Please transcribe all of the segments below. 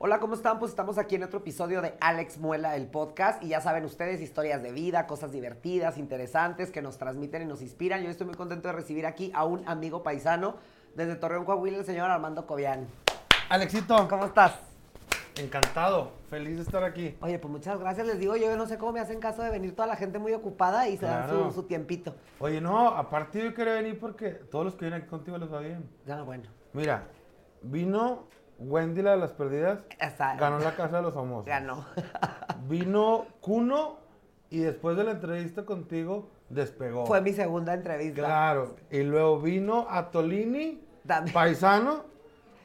Hola, ¿cómo están? Pues estamos aquí en otro episodio de Alex Muela, el podcast. Y ya saben ustedes, historias de vida, cosas divertidas, interesantes, que nos transmiten y nos inspiran. Yo estoy muy contento de recibir aquí a un amigo paisano desde Torreón, Coahuila, el señor Armando Cobian. Alexito, ¿Cómo estás? Encantado, feliz de estar aquí. Oye, pues muchas gracias. Les digo, yo no sé cómo me hacen caso de venir toda la gente muy ocupada y se dan Claro. su, su tiempito. Oye, no, aparte yo quería venir porque todos los que vienen aquí contigo les va bien. Ya, bueno. Mira, vino Wendy la de las perdidas, ganó la casa de los famosos. Ganó. Vino Kuno y después de la entrevista contigo despegó. Fue mi segunda entrevista. Claro, y luego vino Atolini, También. paisano,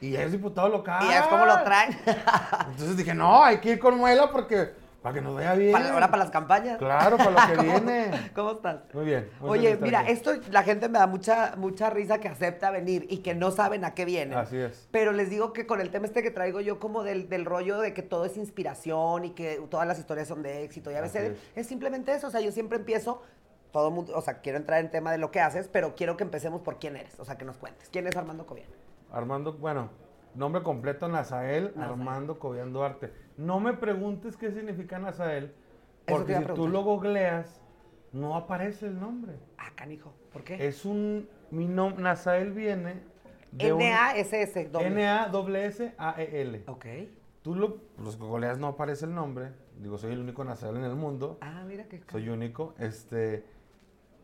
y es diputado local. Y es como lo traen. Entonces dije, no, hay que ir con Muela porque, para que nos vaya bien. para, ahora para las campañas. Claro, para lo que ¿Cómo- viene. ¿Cómo estás? Muy bien. muy Oye, mira, aquí. esto la gente me da mucha, mucha risa que acepta venir y que no saben a qué vienen. Así es. Pero les digo que con el tema este que traigo yo como del, del rollo de que todo es inspiración y que todas las historias son de éxito y a veces es. es. simplemente eso. O sea, yo siempre empiezo, todo mundo, o sea, quiero entrar en tema de lo que haces, pero quiero que empecemos por quién eres. O sea, que nos cuentes. ¿Quién es Armando Cobian? Armando, bueno, nombre completo Nazael, Nazael. Armando Cobian Duarte. No me preguntes qué significa Nazael, porque si tú lo googleas, no aparece el nombre. Ah, canijo. ¿Por qué? Es un, mi nombre, Nazael viene de N-A-S-S. N-A-S-S-A-E-L. Ok. Tú lo, los googleas no aparece el nombre. Digo, soy el único Nazael en el mundo. Ah, mira qué. Soy único. Este,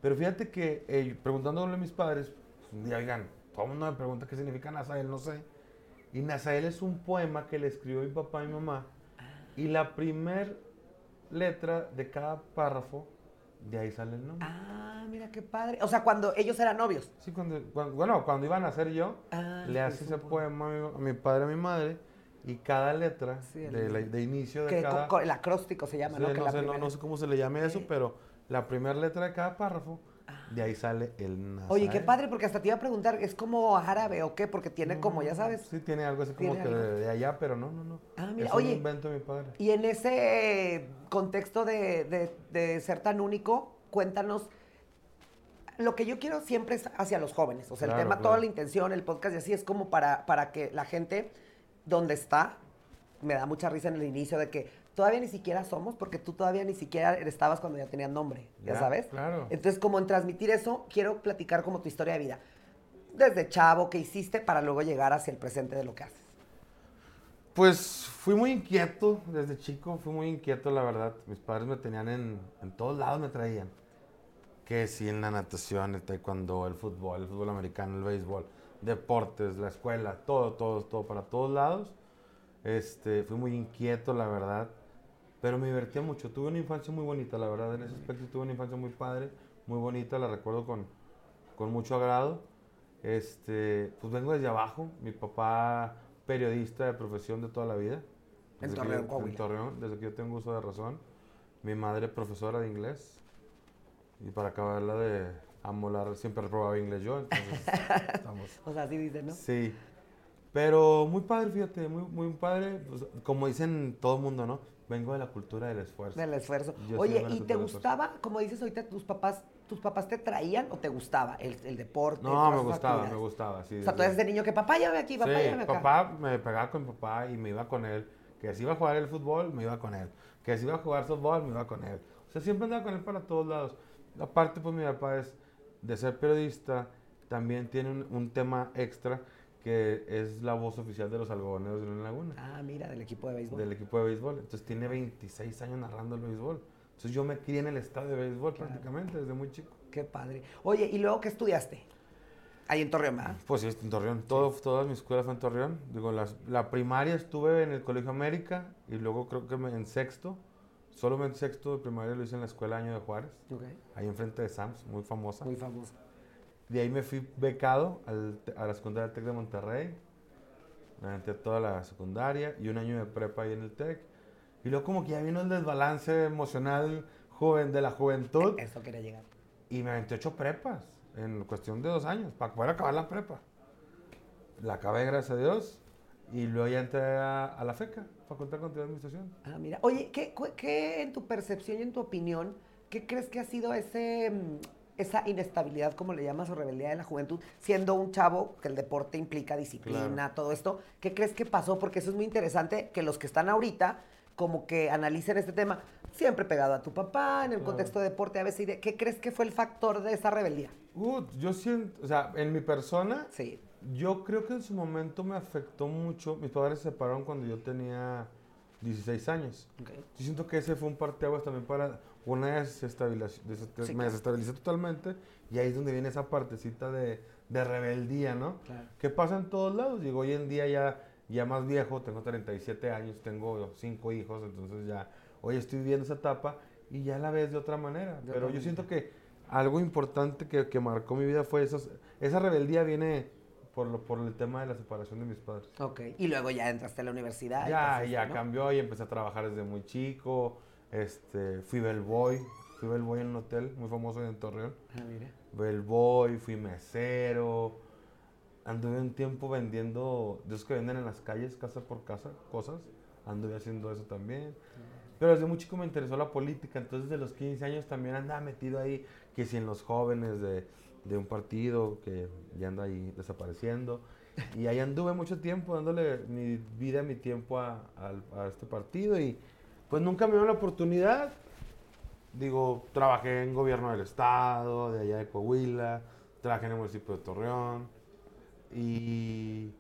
pero fíjate que eh, preguntándole a mis padres, pues, un día, oigan, todo el mundo me pregunta qué significa Nazael, no sé. Y Nazael es un poema que le escribió mi papá y mi mamá. Y la primer letra de cada párrafo, de ahí sale el nombre. Ah, mira qué padre. O sea, cuando ellos eran novios. Sí, cuando, cuando- bueno, cuando iba a nacer yo, Ah, le hace ese poema a mi, a mi padre y a mi madre. Y cada letra Sí, el- de, la- de inicio de Que cada... el acróstico se llama, Sí, ¿no? Que no, la sé, no- primera- no sé cómo se le llame eso, pero la primera letra de cada párrafo, de ahí sale el Nazael. Oye, qué padre, porque hasta te iba a preguntar, ¿es como árabe o qué? Porque tiene No, como, ya sabes. Sí, tiene algo así como que algo. de, de allá, pero no, no, no. Ah, mira, es oye. un invento de mi padre. Y en ese contexto de, de- de ser tan único, cuéntanos. Lo que yo quiero siempre es hacia los jóvenes. O sea, Claro, el tema, claro. toda la intención, el podcast y así es como para, para que la gente donde está, me da mucha risa en el inicio de que todavía ni siquiera somos, porque tú todavía ni siquiera estabas cuando ya tenían nombre, ya, Ya, sabes. claro. Entonces, como en transmitir eso, quiero platicar como tu historia de vida. Desde chavo, ¿qué hiciste para luego llegar hacia el presente de lo que haces? Pues fui muy inquieto desde chico, fui muy inquieto, la verdad. Mis padres me tenían en, en todos lados, me traían. Que sí, en la natación, el taekwondo, el fútbol, el fútbol americano, el béisbol, deportes, la escuela, todo, todo, todo, para todos lados. Este, fui muy inquieto, la verdad. Pero me divertía mucho. Tuve una infancia muy bonita, la verdad. En ese aspecto tuve una infancia muy padre, muy bonita. La recuerdo con, con mucho agrado. Este, pues vengo desde abajo. Mi papá, periodista de profesión de toda la vida. En Desde Torreón, yo-. En Torreón, desde que yo tengo uso de razón. Mi madre, profesora de inglés. Y para acabarla de amolar, siempre reprobaba inglés yo. Entonces, estamos. O sea, así dice, ¿no? Sí. Pero muy padre, fíjate, muy, muy padre. Pues, como dicen todo el mundo, ¿no? Vengo de la cultura del esfuerzo. Del esfuerzo. Yo Oye, ¿y te gustaba, como dices ahorita, tus papás, tus papás te traían o te gustaba el, el deporte? No, me gustaba, me gustaba, sí. O sea, tú eres de niño que papá, llévame aquí, papá, sí, llévame acá. papá me pegaba con mi papá y me iba con él. Que si iba a jugar el fútbol, me iba con él. Que si iba a jugar softball, me iba con él. O sea, siempre andaba con él para todos lados. Aparte, pues mi papá es de ser periodista, también tiene un, un tema extra que es la voz oficial de los algodoneros de la laguna. Ah, mira, del equipo de béisbol. del equipo de béisbol. Entonces tiene 26 años narrando el béisbol. Entonces yo me crié en el estadio de béisbol Claro. prácticamente desde muy chico. Qué padre. Oye, ¿y luego qué estudiaste? Ahí en Torreón, ¿verdad? Pues sí, en Torreón. Todo, Toda mi escuela fue en Torreón. Digo, las- la primaria estuve en el Colegio América y luego creo que me- en sexto. Solamente sexto de primaria lo hice en la escuela Año de Juárez, ahí enfrente de Sams, muy famosa. Muy famoso. De ahí me fui becado al a la secundaria del TEC de Monterrey. Me aventé toda la secundaria y un año de prepa ahí en el TEC. Y luego como que ya vino el desbalance emocional joven de la juventud Eso quería llegar. y me aventé ocho prepas en cuestión de dos años para poder acabar la prepa. La acabé, gracias a Dios. Y luego ya entré a, a la FECA, Facultad de Contaduría y Administración. Ah, mira. Oye, ¿qué, qué en tu percepción y en tu opinión, qué crees que ha sido ese, mm, esa inestabilidad, como le llamas, o rebeldía de la juventud, siendo un chavo que el deporte implica disciplina, Claro. todo esto? ¿Qué crees que pasó? Porque eso es muy interesante que los que están ahorita como que analicen este tema, siempre pegado a tu papá, en el Claro. contexto de deporte, a veces, ¿qué crees que fue el factor de esa rebeldía? Uh, yo siento, o sea, en mi persona, Sí. yo creo que en su momento me afectó mucho. Mis padres se separaron cuando yo tenía 16 años. Yo siento que ese fue un parteaguas también para una desestabilización. desest- Sí, me claro. desestabilicé totalmente y ahí es donde viene esa partecita de, de rebeldía, ¿no? Claro. Que pasa en todos lados. Digo, hoy en día ya, ya más viejo, tengo 37 años, tengo cinco hijos, entonces ya hoy estoy viviendo esa etapa y ya la ves de otra manera. De Pero otra yo siento que algo importante que, que marcó mi vida fue esos, esa rebeldía viene por, lo, por el tema de la separación de mis padres. Ok. Y luego ya entraste a la universidad. Ya, ya ¿no? cambió y empecé a trabajar desde muy chico. Este, fui bellboy, fui bellboy en un hotel muy famoso en Torreón. Ah, mira. Bellboy, fui mesero. Anduve un tiempo vendiendo, de esos que venden en las calles, casa por casa, cosas. Anduve haciendo eso también. Pero desde muy chico me interesó la política, entonces de los 15 años también andaba metido ahí, que si en los jóvenes de, de un partido, que ya anda ahí desapareciendo. Y ahí anduve mucho tiempo dándole mi vida, mi tiempo a, al- a este partido y pues nunca me dio la oportunidad. Digo, trabajé en gobierno del estado, de allá de Coahuila, trabajé en el municipio de Torreón y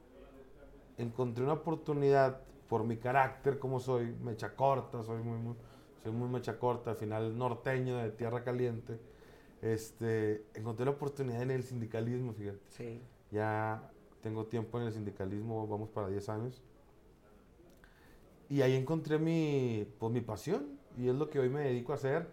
encontré una oportunidad por mi carácter, como soy, mecha corta, soy muy, muy, soy muy mecha corta, al final norteño de tierra caliente. Este, encontré la oportunidad en el sindicalismo, fíjate. Sí. Ya tengo tiempo en el sindicalismo, vamos para 10 años. Y ahí encontré mi, pues, mi pasión y es lo que hoy me dedico a hacer.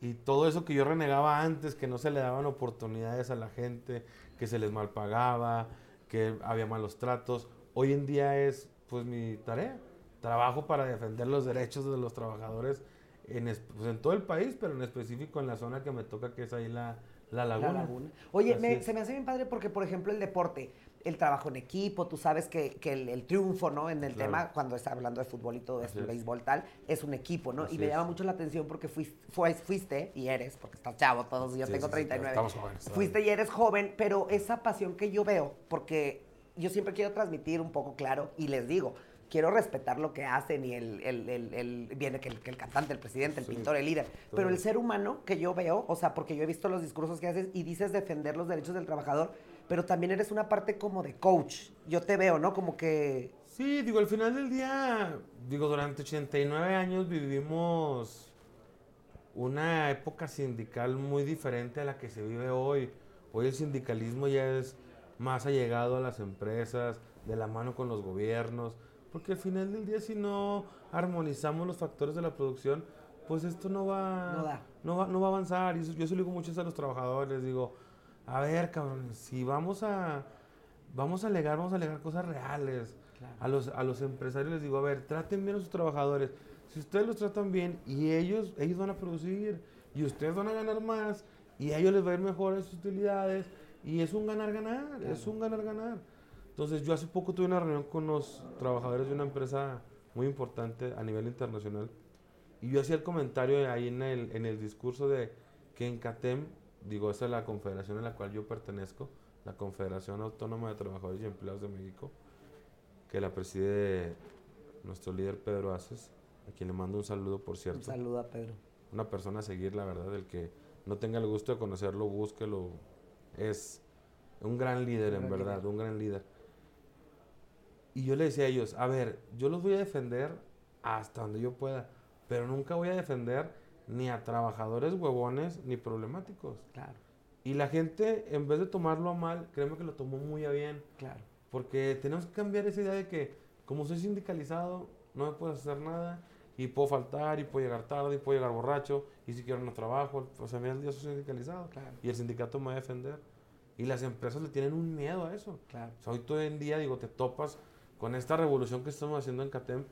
Y todo eso que yo renegaba antes, que no se le daban oportunidades a la gente, que se les malpagaba, que había malos tratos, hoy en día es pues mi tarea. Trabajo para defender los derechos de los trabajadores en, es- pues, en todo el país, pero en específico en la zona que me toca, que es ahí la, la La laguna. laguna. Oye, me- se me hace bien padre porque, por ejemplo, el deporte, el trabajo en equipo, tú sabes que, que el, el triunfo, ¿no? En el Claro. tema, cuando está hablando de fútbol y todo Así esto, el es. béisbol tal, es un equipo, ¿no? Así y me es. llama mucho la atención porque fuiste, y eres, porque estás chavo todos, yo Sí, tengo sí, sí, 39. estamos jóvenes fuiste y eres joven, pero esa pasión que yo veo, porque yo siempre quiero transmitir un poco claro y les digo, quiero respetar lo que hacen y el, el, el- el- viene que el, que el cantante, el presidente, el Sí. pintor, el líder, pero el ser humano que yo veo, o sea, porque yo he visto los discursos que haces y dices defender los derechos del trabajador, pero también eres una parte como de coach. Yo te veo, ¿no? Como que... Sí, digo, al final del día, digo, durante 89 años vivimos una época sindical muy diferente a la que se vive hoy. Hoy el sindicalismo ya es más allegado a las empresas, de la mano con los gobiernos, porque al final del día si no armonizamos los factores de la producción, pues esto no va, No da. no va, no va a avanzar. Y eso- yo se lo digo mucho a los trabajadores, digo, a ver, cabrones, si vamos a, vamos a alegar, vamos a alegar cosas reales. A los, a los empresarios les digo, a ver, traten bien a sus trabajadores. Si ustedes los tratan bien y ellos, ellos van a producir y ustedes van a ganar más y a ellos les va a ir mejor en sus utilidades y es un ganar-ganar, es un ganar-ganar. Entonces yo hace poco tuve una reunión con los trabajadores de una empresa muy importante a nivel internacional y yo hacía el comentario ahí en el, en el discurso de que en CATEM, digo, esa es la confederación a la cual yo pertenezco, la Confederación Autónoma de Trabajadores y Empleados de México, que la preside nuestro líder Pedro Aces, a quien le mando un saludo, por Un cierto. saludo a Pedro. Una persona a seguir, la verdad, el que no tenga el gusto de conocerlo, búsquelo. Es un gran líder, Un en gran verdad, líder. un gran líder. Y yo le decía a ellos, a ver, yo los voy a defender hasta donde yo pueda, pero nunca voy a defender ni a trabajadores huevones ni problemáticos. Claro, Y la gente, en vez de tomarlo a mal, créeme que lo tomó muy a bien. claro. Porque tenemos que cambiar esa idea de que, como soy sindicalizado, no me puedes hacer nada, y puedo faltar, y puedo llegar tarde, y puedo llegar borracho, y si quiero no trabajo, pues a mí al día soy sindicalizado, Claro. y el sindicato me va a defender. Y las empresas le tienen un miedo a eso. Claro. O sea, hoy todo en día, digo, te topas con esta revolución que estamos haciendo en CATEM,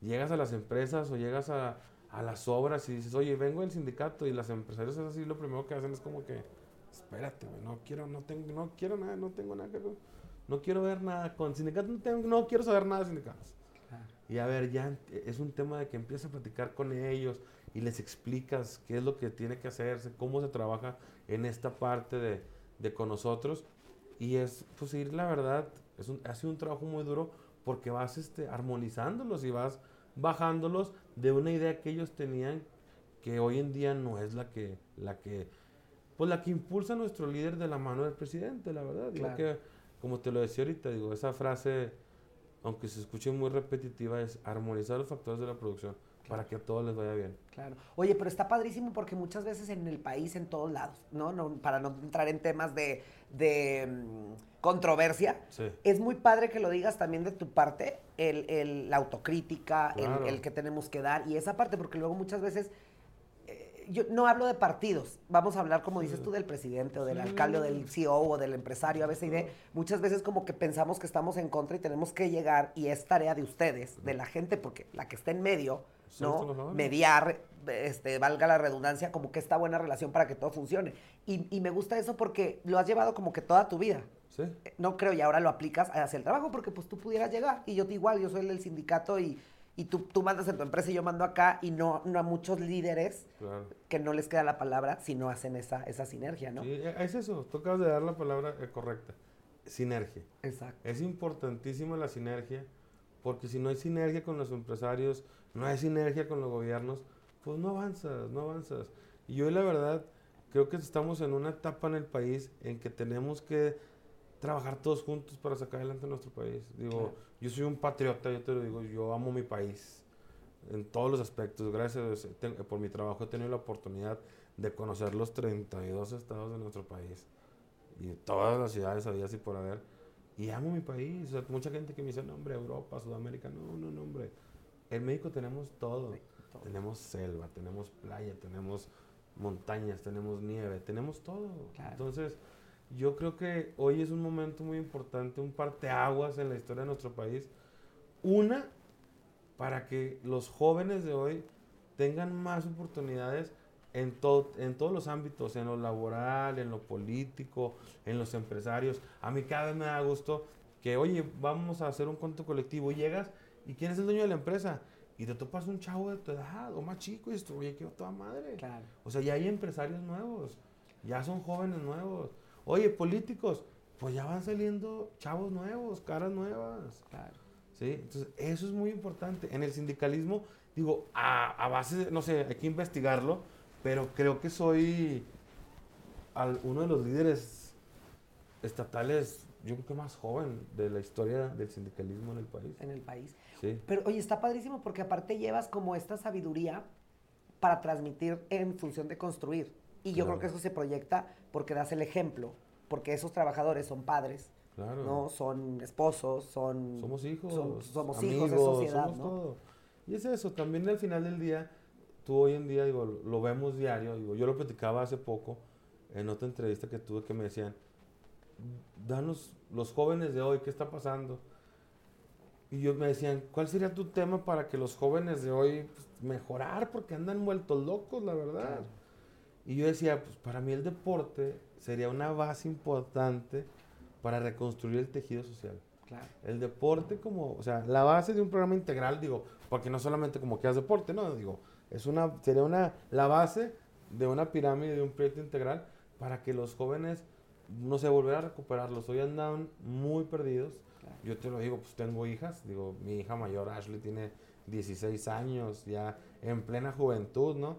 llegas a las empresas o llegas a, a las obras y dices, oye, vengo del sindicato, y las empresarios es así, lo primero que hacen es como que, espérate, güey, no quiero, no tengo, no quiero nada, no tengo nada que ver. no quiero ver nada con sindicatos, no, tengo- no quiero saber nada de sindicatos. Y a ver, ya es un tema de que empiezas a platicar con ellos y les explicas qué es lo que tiene que hacerse, cómo se trabaja en esta parte de, de con nosotros. Y es, pues, ir, la verdad, es un, ha sido un trabajo muy duro porque vas este, armonizándolos y vas bajándolos de una idea que ellos tenían que hoy en día no es la que, la que, pues la que impulsa a nuestro líder de la mano del presidente, la verdad. Claro. que, como te lo decía ahorita, digo, esa frase, aunque se escuche muy repetitiva, es armonizar los factores de la producción para que a todos les vaya bien. Claro. Oye, pero está padrísimo porque muchas veces en el país, en todos lados, ¿no? no para no entrar en temas de, de, mm, controversia, Sí. es muy padre que lo digas también de tu parte, el, el- la autocrítica, el- Claro. el, que tenemos que dar y esa parte, porque luego muchas veces, yo no hablo de partidos, vamos a hablar, como dices tú, del presidente o del Sí. alcalde o del CEO o del empresario, a veces y de, muchas veces como que pensamos que estamos en contra y tenemos que llegar y es tarea de ustedes, de la gente, porque la que está en medio, ¿no? Mediar, este, valga la redundancia, como que esta buena relación para que todo funcione. Y, y me gusta eso porque lo has llevado como que toda tu vida. Sí. Eh, No creo, y ahora lo aplicas hacia el trabajo porque pues tú pudieras llegar y yo igual, yo soy el del sindicato y, y tú, tú mandas en tu empresa y yo mando acá y no, no a muchos líderes Claro. que no les queda la palabra si no hacen esa, esa sinergia, ¿no? Sí, eh, es eso, tú acabas de dar la palabra eh, correcta. Sinergia. Exacto. Es importantísima la sinergia, porque si no hay sinergia con los empresarios, no hay sinergia con los gobiernos, pues no avanzas, no avanzas. Y yo la verdad creo que estamos en una etapa en el país en que tenemos que trabajar todos juntos para sacar adelante nuestro país. Digo, Claro. yo soy un patriota, yo te lo digo, yo amo mi país en todos los aspectos. Gracias Dios, te- por mi trabajo he tenido la oportunidad de conocer los 32 estados de nuestro país y todas las ciudades había así por haber. Y amo mi país. O sea, mucha gente que me dice, no, hombre, Europa, Sudamérica. No, no, no, hombre. En México tenemos todo. todo. Tenemos selva, tenemos playa, tenemos montañas, tenemos nieve, tenemos todo. Claro. Entonces, yo creo que hoy es un momento muy importante, un parteaguas en la historia de nuestro país. Una, para que los jóvenes de hoy tengan más oportunidades en, todo, en todos los ámbitos, en lo laboral, en lo político, en los empresarios. A mí cada vez me da gusto que, oye, vamos a hacer un cuento colectivo y llegas y quién es el dueño de la empresa y te topas un chavo de tu edad o más chico y dices, oye, qué toda madre. Claro. O sea, ya hay empresarios nuevos, ya son jóvenes nuevos. Oye, políticos, pues ya van saliendo chavos nuevos, caras nuevas. Claro. ¿sí? Entonces, eso es muy importante. En el sindicalismo, digo, a, a base de, no sé, hay que investigarlo, pero creo que soy al- uno de los líderes estatales, yo creo que más joven de la historia del sindicalismo en el país. En el país. Sí, Pero oye, está padrísimo porque aparte llevas como esta sabiduría para transmitir en función de construir. Y yo Claro. creo que eso se proyecta porque das el ejemplo, porque esos trabajadores son padres, claro. ¿no? Son esposos, son... Somos hijos. son- somos amigos, hijos, es sociedad, somos ¿no? todo. Y es eso, también al final del día, tú hoy en día, digo, lo, lo vemos diario, digo, yo lo platicaba hace poco en otra entrevista que tuve que me decían, danos los jóvenes de hoy, ¿qué está pasando? Y yo me decían, ¿cuál sería tu tema para que los jóvenes de hoy pues, mejorar? Porque andan vueltos locos, la verdad. Claro. Y yo decía, pues para mí el deporte sería una base importante para reconstruir el tejido social. Claro. El deporte como, o sea, la base de un programa integral, digo, porque no solamente como que haces deporte, no, digo, es una, sería una, la base de una pirámide, de un proyecto integral, para que los jóvenes, no se volver a recuperarlos. Hoy andan muy perdidos. Claro. Yo te lo digo, pues tengo hijas, digo, mi hija mayor Ashley tiene 16 años, ya en plena juventud, ¿no?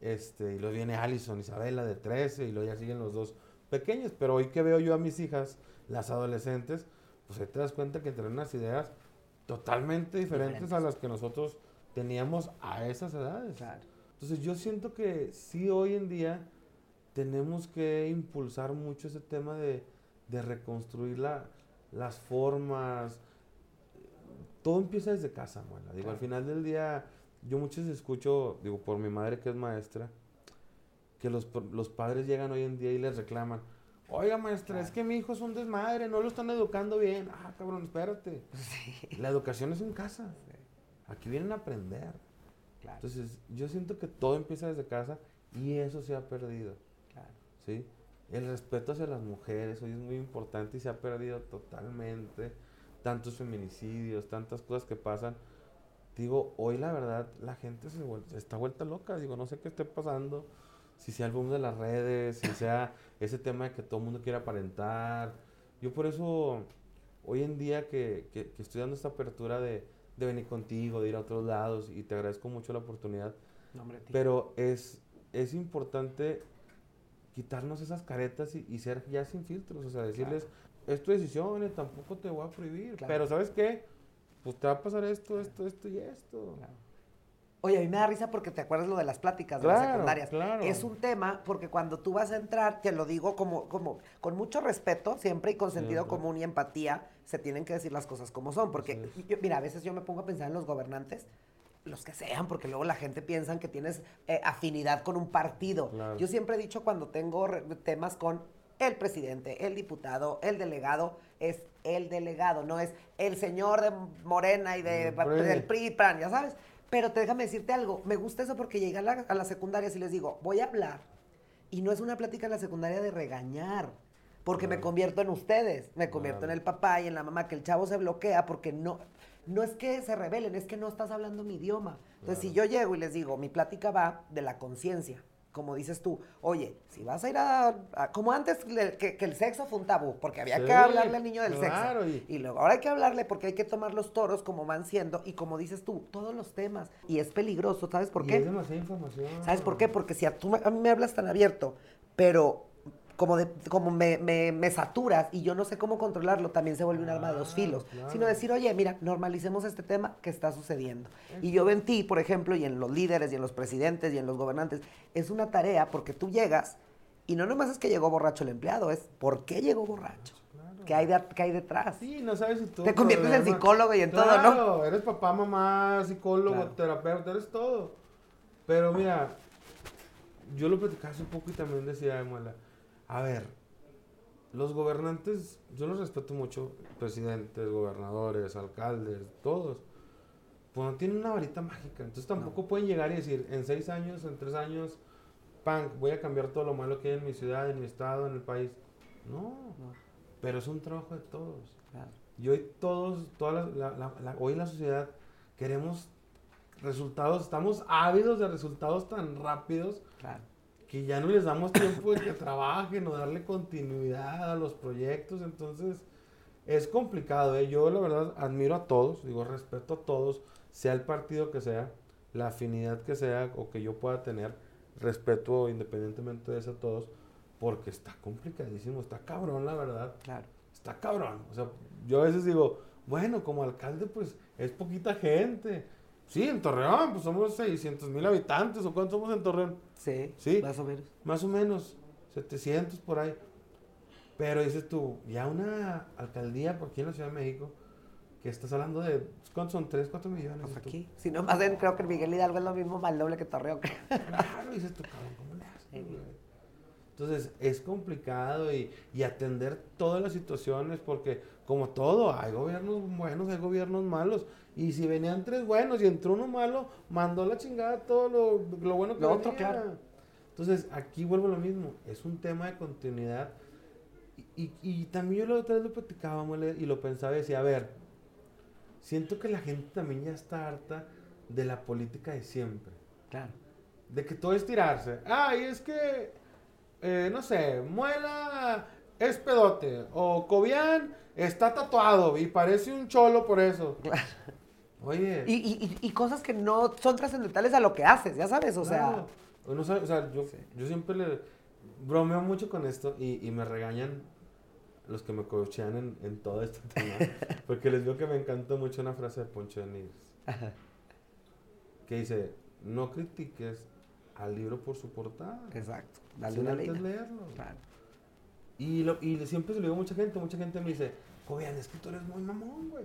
Este, y luego viene Allison, Isabela de 13, y luego ya siguen los dos pequeños. Pero hoy que veo yo a mis hijas, las adolescentes, pues ahí te das cuenta que tienen unas ideas totalmente diferentes, Diferentes. a las que nosotros teníamos a esas edades. Claro. Entonces yo siento que sí hoy en día tenemos que impulsar mucho ese tema de, de reconstruir la- las formas. Todo empieza desde casa, Muela. Digo, al Claro. final del día, yo muchas veces escucho, digo, por mi madre que es maestra, que los, los padres llegan hoy en día y les reclaman, oiga maestra, es que mi hijo es un desmadre, no lo están educando bien. Ah, cabrón, espérate. Sí. La educación es en casa. Aquí vienen a aprender. Claro. Entonces, yo siento que todo empieza desde casa y eso se ha perdido, claro. ¿sí? el respeto hacia las mujeres hoy es muy importante y se ha perdido totalmente. Tantos feminicidios, tantas cosas que pasan. Digo, hoy la verdad, la gente se está vuelta loca. Digo, no sé qué esté pasando. Si sea el boom de las redes, si sea ese tema de que todo el mundo quiere aparentar. Yo por eso, hoy en día que, que, estoy dando esta apertura de, de, venir contigo, de ir a otros lados, y te agradezco mucho la oportunidad. pero es, es importante quitarnos esas caretas y, ser ya sin filtros, o sea, decirles, es tu decisión, y tampoco te voy a prohibir, pero ¿sabes qué? Pues te va a pasar esto, esto, esto y esto. Oye, a mí me da risa porque te acuerdas lo de las pláticas de las secundarias. Es un tema porque cuando tú vas a entrar, te lo digo como, como con mucho respeto, siempre y con sentido común y empatía, se tienen que decir las cosas como son. Porque, mira, a veces yo me pongo a pensar en los gobernantes los que sean, porque luego la gente piensa que tienes eh, afinidad con un partido. Yo siempre he dicho cuando tengo temas con el presidente, el diputado, el delegado, es el delegado, no es el señor de Morena y de, del PRI, PAN, ya sabes. Pero te déjame decirte algo, me gusta eso porque llegué a la, a la secundaria y les digo, voy a hablar. Y no es una plática en la secundaria de regañar, porque me convierto en ustedes, me convierto en el papá y en la mamá, que el chavo se bloquea porque no, no es que se rebelen, es que no estás hablando mi idioma. Entonces, si yo llego y les digo, mi plática va de la conciencia, como dices tú, oye, si vas a ir a, como antes que, el sexo fue un tabú, porque había que hablarle al niño del sexo. Y... luego ahora hay que hablarle porque hay que tomar los toros como van siendo y como dices tú, todos los temas. Y es peligroso, ¿sabes por qué? es demasiada información. ¿Sabes por qué? Porque si a, tú, a mí me hablas tan abierto, pero como, de, como me, me, saturas y yo no sé cómo controlarlo, también se vuelve un arma de dos filos. Sino decir, oye, mira, normalicemos este tema que está sucediendo. Y yo en ti, por ejemplo, y en los líderes, y en los presidentes, y en los gobernantes, es una tarea porque tú llegas y no nomás es que llegó borracho el empleado, es por qué llegó borracho. ¿Qué hay, de, ¿Qué hay detrás? Sí, no sabes si tú... Te conviertes en psicólogo y en todo, ¿no? eres papá, mamá, psicólogo, terapeuta, eres todo. Pero mira, yo lo platicaba hace un poco y también decía, Muela, a ver, los gobernantes, yo los respeto mucho, presidentes, gobernadores, alcaldes, todos. Pues no tienen una varita mágica, entonces tampoco pueden llegar y decir, en seis años, en tres años, pan, voy a cambiar todo lo malo que hay en mi ciudad, en mi estado, en el país. No, pero es un trabajo de todos. Y hoy todos, toda la, hoy la sociedad queremos resultados, estamos ávidos de resultados tan rápidos claro que ya no les damos tiempo de que trabajen o darle continuidad a los proyectos, entonces es complicado, ¿eh? yo la verdad admiro a todos, digo, respeto a todos, sea el partido que sea, la afinidad que sea o que yo pueda tener, respeto independientemente de eso a todos, porque está complicadísimo, está cabrón la verdad. Claro. Está cabrón. O sea, yo a veces digo, bueno, como alcalde pues es poquita gente, Sí, en Torreón, pues somos 600 mil habitantes, ¿o cuántos somos en Torreón? Sí, sí, más o menos. Más o menos, 700 por ahí. Pero dices tú, ya una alcaldía por aquí en la Ciudad de México, que estás hablando de, ¿cuántos son? ¿3, 4 millones? Pues aquí, si no más bien creo que Miguel Hidalgo es lo mismo, más doble que Torreón. Claro, dices tú, cabrón, ¿cómo le haces? Entonces, es complicado y, y atender todas las situaciones porque, como todo, hay gobiernos buenos, hay gobiernos malos y si venían tres buenos y entró uno malo, mandó la chingada todo lo, lo bueno que lo otro, claro. Entonces, aquí vuelvo a lo mismo. Es un tema de continuidad. Y, y, también yo la otra vez lo platicaba y lo pensaba y decía, a ver, siento que la gente también ya está harta de la política de siempre. Claro. De que todo es tirarse. Ay, es que, eh, no sé, Muela es pedote. O Cobian está tatuado y parece un cholo por eso. Claro. Oye. Y, cosas que no son trascendentales a lo que haces, ya sabes, o sea. o sea, yo, yo siempre le bromeo mucho con esto y, me regañan los que me coachean en, en todo este tema. porque les digo que me encantó mucho una frase de Poncho de Nigris. Que dice, no critiques al libro por su portada. Exacto. Dale una leerlo. Y, lo, y siempre se lo digo a mucha gente, mucha gente me dice, Joder, es que tú eres muy mamón, güey.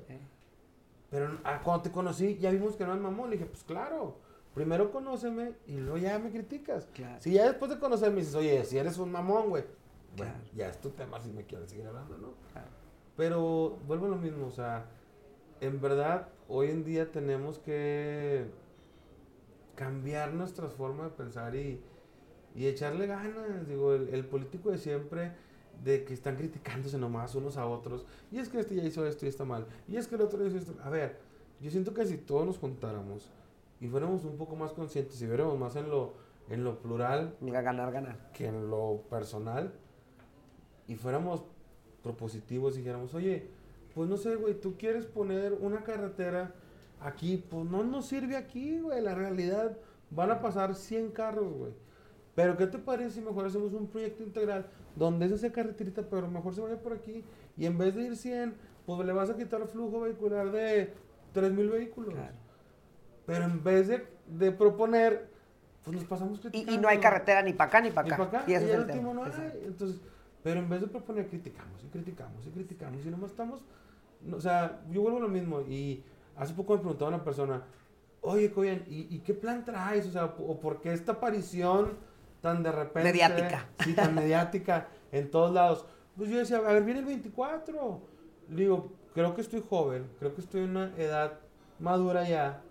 Pero ah, cuando te conocí, ya vimos que no es mamón. Le dije, pues claro, primero conóceme y luego ya me criticas. Si ya después de conocerme dices, oye, si eres un mamón, güey, bueno, ya es tu tema si me quieres seguir hablando, ¿no? Pero vuelvo a lo mismo, o sea, en verdad, hoy en día tenemos que cambiar nuestra forma de pensar y, y echarle ganas. Digo, el, el político de siempre de que están criticándose nomás unos a otros. Y es que este ya hizo esto y está mal. Y es que el otro hizo esto. A ver, yo siento que si todos nos juntáramos y fuéramos un poco más conscientes y viéramos más en lo, en lo plural Mira, ganar, ganar. que en lo personal y fuéramos propositivos y dijéramos, oye, pues no sé, güey, tú quieres poner una carretera aquí, pues no nos sirve aquí, güey, la realidad van a pasar 100 carros, güey. Pero ¿qué te parece si mejor hacemos un proyecto integral donde es esa carreterita, pero mejor se vaya por aquí y en vez de ir 100, pues le vas a quitar flujo vehicular de 3000 vehículos. Claro. Pero en vez de, de proponer, pues nos pasamos Y, criticando. y no hay carretera ni para acá ni para Y acá. pa' acá, Y ese y es el último no hay. Entonces, pero en vez de proponer, criticamos y criticamos y criticamos y nomás estamos. no, o sea, yo vuelvo a lo mismo. Y hace poco me preguntaba una persona, oye, Coyan, ¿y, y qué plan traes? O sea, o por qué esta aparición tan de repente. Mediática. Sí, tan mediática en todos lados. Pues yo decía, a ver, viene el 24. Le digo, creo que estoy joven, creo que estoy en una edad madura ya,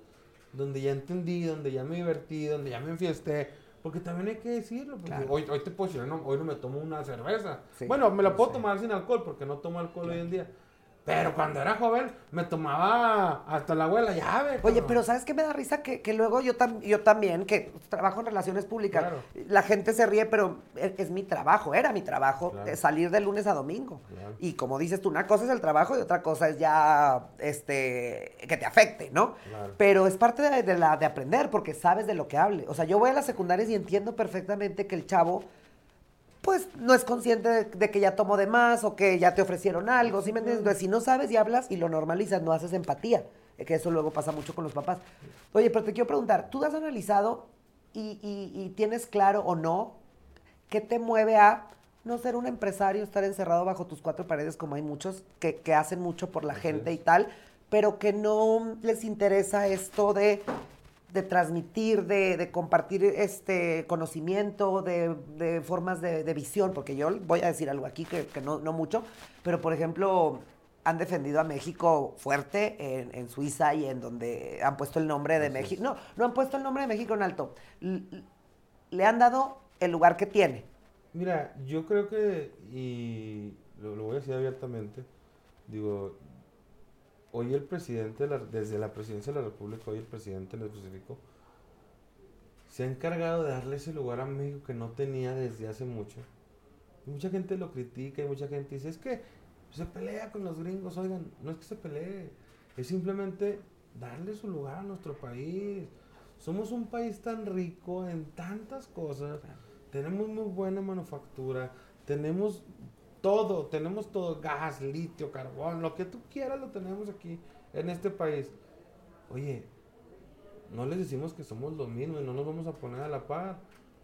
donde ya entendí, donde ya me divertí, donde ya me enfiesté. Porque también hay que decirlo. porque Claro. hoy, hoy te puedo decir, no, hoy no me tomo una cerveza. Sí, bueno, me la puedo tomar sin alcohol, porque no tomo alcohol hoy en día. Pero cuando era joven, me tomaba hasta la abuela llave. Oye, pero ¿sabes qué me da risa? Que, que luego yo, tam- yo también, que trabajo en relaciones públicas, Claro. la gente se ríe, pero es, es mi trabajo, era mi trabajo, Claro. eh, salir de lunes a domingo. Claro. Y como dices tú, una cosa es el trabajo y otra cosa es ya este que te afecte, ¿no? Pero es parte de, de la, de aprender, porque sabes de lo que hable. O sea, yo voy a las secundarias y entiendo perfectamente que el chavo pues no es consciente de, de que ya tomó de más o que ya te ofrecieron algo, ¿sí me entiendes? Entonces, si no sabes y hablas y lo normalizas, no haces empatía, que eso luego pasa mucho con los papás. Oye, pero te quiero preguntar, ¿tú has analizado y, y- y tienes claro o no qué te mueve a no ser un empresario, estar encerrado bajo tus cuatro paredes, como hay muchos que, que hacen mucho por la Así gente es. y tal, pero que no les interesa esto de de transmitir, de, de compartir este conocimiento, de, de formas de, de visión, porque yo voy a decir algo aquí que, que no, no mucho, pero por ejemplo, han defendido a México fuerte en, en Suiza y en donde han puesto el nombre de. México. No, no han puesto el nombre de México en alto. L- le han dado el lugar que tiene. Mira, yo creo que, y lo, lo voy a decir abiertamente, digo, hoy el presidente, de la- desde la presidencia de la República, hoy el presidente en específico, se ha encargado de darle ese lugar a México que no tenía desde hace mucho. Y mucha gente lo critica y mucha gente dice, es que se pelea con los gringos, oigan, no es que se pelee, es simplemente darle su lugar a nuestro país. Somos un país tan rico en tantas cosas, tenemos muy buena manufactura, tenemos todo, tenemos todo, gas, litio, carbón, lo que tú quieras lo tenemos aquí en este país. Oye, no les decimos que somos lo mismo y no nos vamos a poner a la par.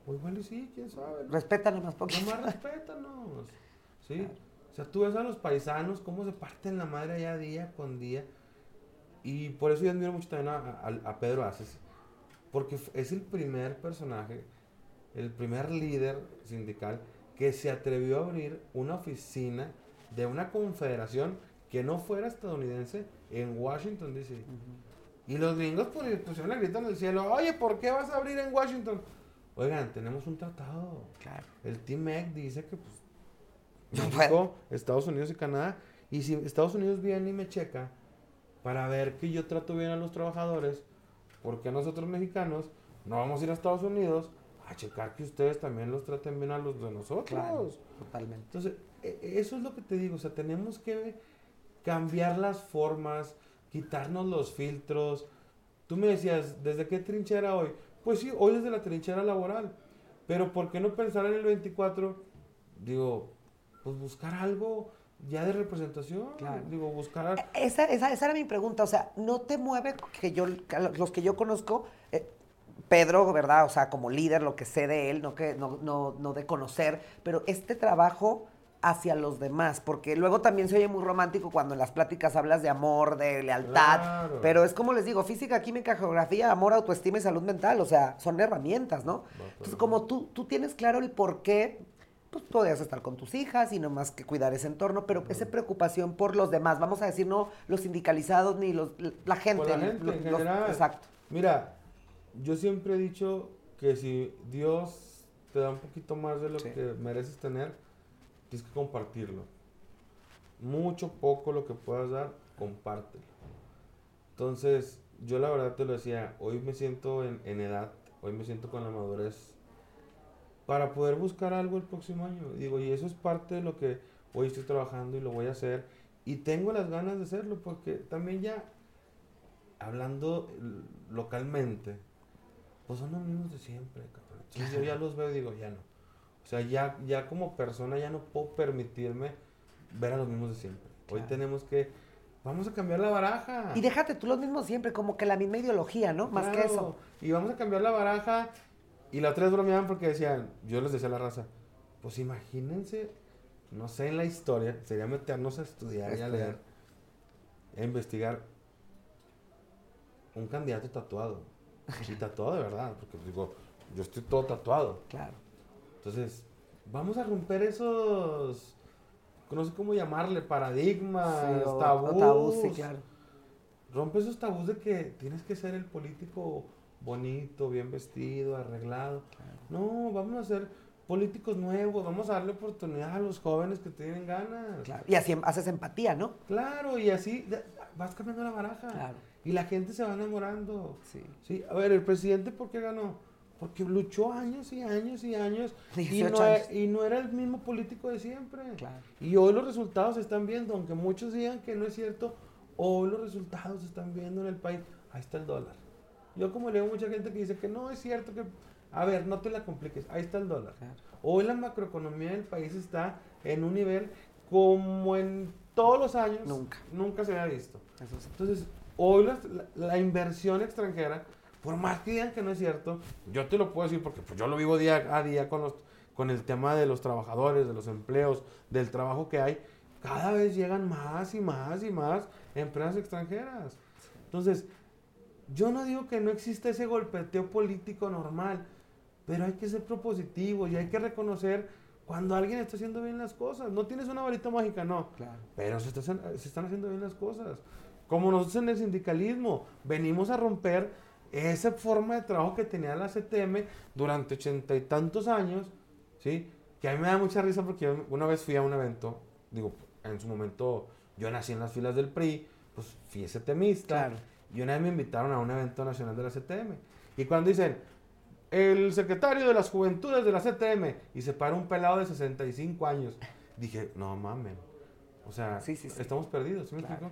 O igual y sí, quién sabe. ¿no? Respétanos más poquito. Nomás respétanos. ¿Sí? O sea, tú ves a los paisanos cómo se parten la madre allá día con día. Y por eso yo admiro mucho también a, a- a Pedro Aces. Porque es el primer personaje, el primer líder sindical que se atrevió a abrir una oficina de una confederación que no fuera estadounidense en Washington, D.C. Y los gringos pues, pusieron la grita en el cielo, oye, ¿por qué vas a abrir en Washington? Oigan, tenemos un tratado. Claro. El Team EC dice que pues, México, Estados Unidos y Canadá. Y si Estados Unidos viene y me checa para ver que yo trato bien a los trabajadores, porque nosotros mexicanos no vamos a ir a Estados Unidos a checar que ustedes también los traten bien a los de nosotros? Claro, totalmente. Entonces, e- e- eso es lo que te digo, o sea, tenemos que cambiar las formas, quitarnos los filtros. Tú me decías, ¿desde qué trinchera hoy? Pues sí, hoy desde la trinchera laboral. Pero ¿por qué no pensar en el 24? Digo, pues buscar algo ya de representación. Claro. Digo, buscar... Esa, esa, esa era mi pregunta, o sea, ¿no te mueve que yo, los que yo conozco, Pedro, ¿verdad? O sea, como líder, lo que sé de él, no, que, no, no, no de conocer, pero este trabajo hacia los demás, porque luego también se oye muy romántico cuando en las pláticas hablas de amor, de lealtad, Claro. pero es como les digo, física, química, geografía, amor, autoestima y salud mental, o sea, son herramientas, ¿no? Entonces, como tú, tú tienes claro el por qué, pues podrías estar con tus hijas y no más que cuidar ese entorno, pero esa preocupación por los demás, vamos a decir, no los sindicalizados ni los, la gente. Por la gente lo- en los- exacto. Mira, yo siempre he dicho que si Dios te da un poquito más de lo que mereces tener, tienes que compartirlo. Mucho, poco lo que puedas dar, compártelo. Entonces, yo la verdad te lo decía, hoy me siento en, en edad, hoy me siento con la madurez para poder buscar algo el próximo año. Digo, y eso es parte de lo que hoy estoy trabajando y lo voy a hacer. Y tengo las ganas de hacerlo porque también ya, hablando localmente, pues son los mismos de siempre, cabrón. yo ya los veo y digo, ya no. O sea, ya, ya como persona ya no puedo permitirme ver a los mismos de siempre. Hoy tenemos que, vamos a cambiar la baraja. Y déjate tú los mismos siempre, como que la misma ideología, ¿no? Más que eso. Y vamos a cambiar la baraja y la tres bromeaban porque decían, yo les decía a la raza, pues imagínense, no sé, en la historia, sería meternos a estudiar y a leer, a investigar un candidato tatuado. Y tatuado de verdad, porque digo, yo estoy todo tatuado. Claro. Entonces, vamos a romper esos, no sé cómo llamarle, paradigmas, tabús. sí, claro. Rompe esos tabús de que tienes que ser el político bonito, bien vestido, arreglado. No, vamos a ser políticos nuevos, vamos a darle oportunidad a los jóvenes que tienen ganas. Y así haces empatía, ¿no? Claro, y así vas cambiando la baraja. Claro. Y la gente se va enamorando. Sí. sí. A ver, el presidente, ¿por qué ganó? Porque luchó años y años y años y no, Era, y no era el mismo político de siempre. Claro. Y hoy los resultados se están viendo, aunque muchos digan que no es cierto, hoy los resultados se están viendo en el país. Ahí está el dólar. Yo como leo mucha gente que dice que no es cierto que... A ver, no te la compliques, ahí está el dólar. Hoy la macroeconomía del país está en un nivel como en todos los años. Nunca. Nunca se había visto. Entonces, hoy la, inversión extranjera, por más que digan que no es cierto, yo te lo puedo decir porque pues, yo lo vivo día a día con, los, con el tema de los trabajadores, de los empleos, del trabajo que hay. Cada vez llegan más y más y más empresas extranjeras. Entonces, yo no digo que no exista ese golpeteo político normal, pero hay que ser propositivo y hay que reconocer cuando alguien está haciendo bien las cosas. No tienes una varita mágica, no. Pero se, se están haciendo bien las cosas. Como nosotros en el sindicalismo, venimos a romper esa forma de trabajo que tenía la CTM durante ochenta y tantos años, ¿sí? Que a mí me da mucha risa porque una vez fui a un evento, digo, en su momento yo nací en las filas del PRI, pues fui CTMista. Claro. Y una vez me invitaron a un evento nacional de la CTM. Y cuando dicen, el secretario de las juventudes de la CTM, y se para un pelado de 65 años, dije, no mames. O sea, estamos perdidos, ¿sí me explico?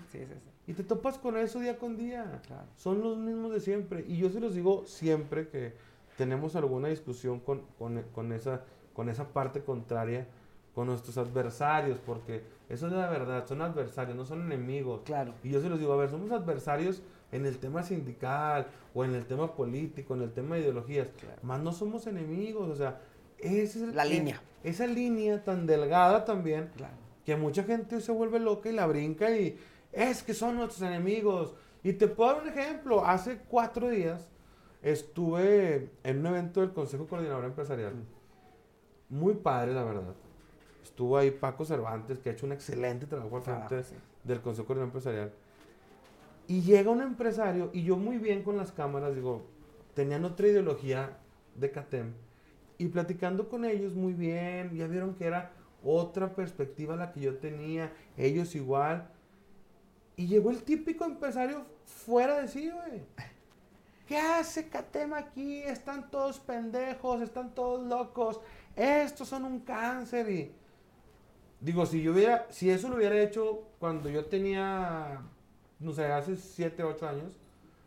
Y te topas con eso día con día. Son los mismos de siempre. Y yo se los digo siempre que tenemos alguna discusión con, con, con, esa, con esa parte contraria, con nuestros adversarios, porque eso es la verdad, son adversarios, no son enemigos. Claro. Y yo se los digo, a ver, somos adversarios en el tema sindical o en el tema político, en el tema de ideologías, más no somos enemigos, o sea, esa es la línea. Esa línea tan delgada también, que mucha gente se vuelve loca y la brinca y es que son nuestros enemigos. Y te puedo dar un ejemplo, hace cuatro días estuve en un evento del Consejo Coordinador Empresarial, muy padre la verdad. Estuvo ahí Paco Cervantes, que ha hecho un excelente trabajo al frente del Consejo Coordinador Empresarial y llega un empresario, y yo muy bien con las cámaras, digo, tenían otra ideología de CATEM, y platicando con ellos muy bien, ya vieron que era otra perspectiva la que yo tenía, ellos igual. Y llegó el típico empresario fuera de sí, güey. ¿Qué hace CATEM aquí? Están todos pendejos, están todos locos. Estos son un cáncer y... Digo, si yo hubiera, si eso lo hubiera hecho cuando yo tenía no sé, hace 7, 8 años,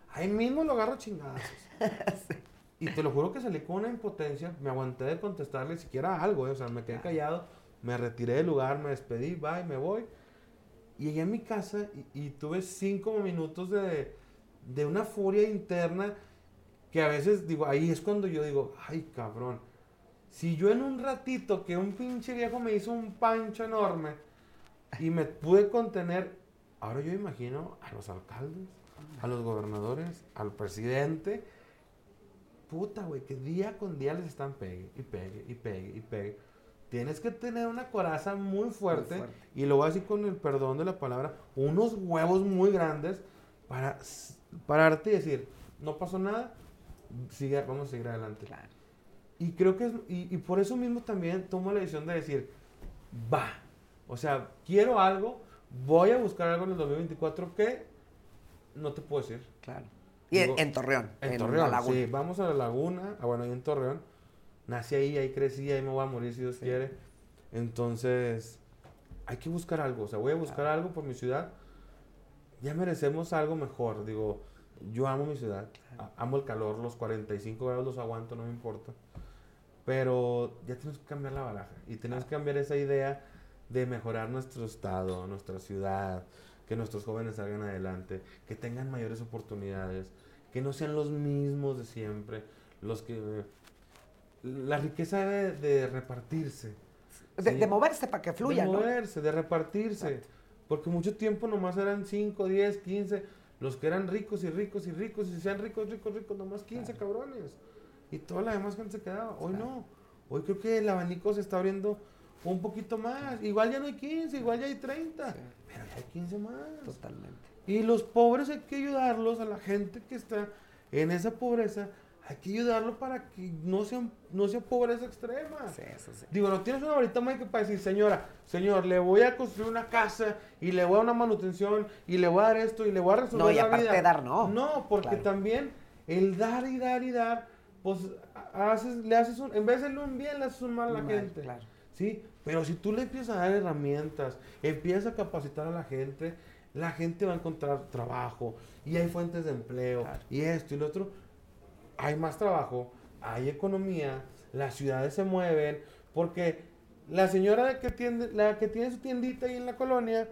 ahí mismo lo agarro chingadas. Y te lo juro que salí con una impotencia, me aguanté de contestarle siquiera algo, eh, o sea, me quedé callado, me retiré del lugar, me despedí, bye, me voy. Y llegué a mi casa y, tuve cinco minutos de, de una furia interna que a veces digo, ahí es cuando yo digo, ay cabrón, si yo en un ratito que un pinche viejo me hizo un pancho enorme y me pude contener, Ahora yo imagino a los alcaldes, a los gobernadores, al presidente. Puta, güey, que día con día les están pegue y pegue y pegue y pegue. Tienes que tener una coraza muy fuerte, y lo voy a decir con el perdón de la palabra, unos huevos muy grandes para pararte y decir, no pasó nada, sigue, vamos a seguir adelante. Y creo que es, y, y por eso mismo también tomo la decisión de decir, va. O sea, quiero algo, voy a buscar algo en el 2024 que no te puedo decir. Claro. Y Digo, en, Torreón. En, la Torreón, laguna. sí. Vamos a la laguna. Ah, bueno, ahí en Torreón. Nací ahí, ahí crecí, ahí me voy a morir si Dios Sí. quiere. Entonces, hay que buscar algo. O sea, voy a buscar algo por mi ciudad. Ya merecemos algo mejor. Digo, yo amo mi ciudad. Amo el calor, los 45 grados los aguanto, no me importa. Pero ya tenemos que cambiar la baraja. Y tenemos que cambiar esa idea de mejorar nuestro estado, nuestra ciudad, que nuestros jóvenes salgan adelante, que tengan mayores oportunidades, que no sean los mismos de siempre, los que... La riqueza debe de repartirse. De, Sí. de moverse para que fluya, de ¿no? moverse, de repartirse. Exacto. Porque mucho tiempo nomás eran 5, 10, 15, los que eran ricos y ricos y ricos, y sean ricos, ricos, ricos, nomás 15 cabrones. Y toda la demás gente se quedaba. Hoy Claro. no. Hoy creo que el abanico se está abriendo un poquito más. Igual ya no hay 15, igual ya hay 30. Sí. Pero ya hay 15 más. Totalmente. Y los pobres hay que ayudarlos, a la gente que está en esa pobreza, hay que ayudarlo para que no sea, no sea pobreza extrema. Sí, eso sí. Digo, no tienes una varita mágica para decir, señora, señor, le voy a construir una casa y le voy a dar una manutención y le voy a dar esto y le voy a resolver No, y la aparte vida. dar, no. No, porque Claro. también el dar y dar y dar, pues haces, le haces un, en vez de hacerle un bien, le haces un mal a la Mal, gente. claro. Sí, pero si tú le empiezas a dar herramientas, empiezas a capacitar a la gente, la gente va a encontrar trabajo y hay fuentes de empleo Claro. y esto y lo otro. Hay más trabajo, hay economía, las ciudades se mueven, porque la señora que tiende, la que tiene su tiendita ahí en la colonia,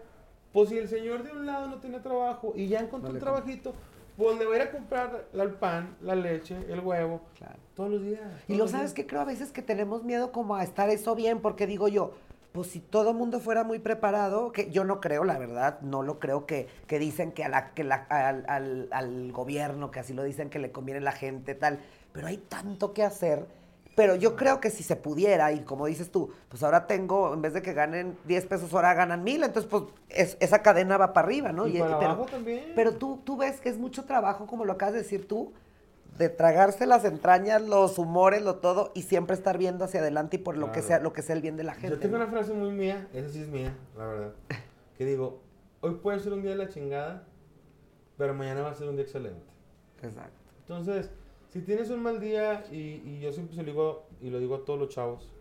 pues si el señor de un lado no tiene trabajo y ya encontró un trabajito, pues le va a ir a comprar el pan, la leche, el huevo, Claro. todos los días. Y lo sabes que creo a veces que tenemos miedo como a estar eso bien, porque digo yo, pues si todo el mundo fuera muy preparado, que yo no creo, la verdad, no lo creo que, que dicen que, a la, que la- al, al- al gobierno, que así lo dicen, que le conviene a la gente, tal, pero hay tanto que hacer. Pero yo creo que si se pudiera, y como dices tú, pues ahora tengo, en vez de que ganen 10 pesos, ahora ganan mil, entonces pues es- esa cadena va para arriba, ¿no? Y Y- para pero- abajo también. pero tú, tú ves que es mucho trabajo, como lo acabas de decir tú, de tragarse las entrañas, los humores, lo todo, y siempre estar viendo hacia adelante y por lo que sea, lo que sea el bien de la gente. Yo tengo ¿no? una frase muy mía, esa sí es mía, la verdad. Que digo, hoy puede ser un día de la chingada, pero mañana va a ser un día excelente. Exacto. Entonces, si tienes un mal día, y, y yo siempre se lo digo, y lo digo a todos los chavos,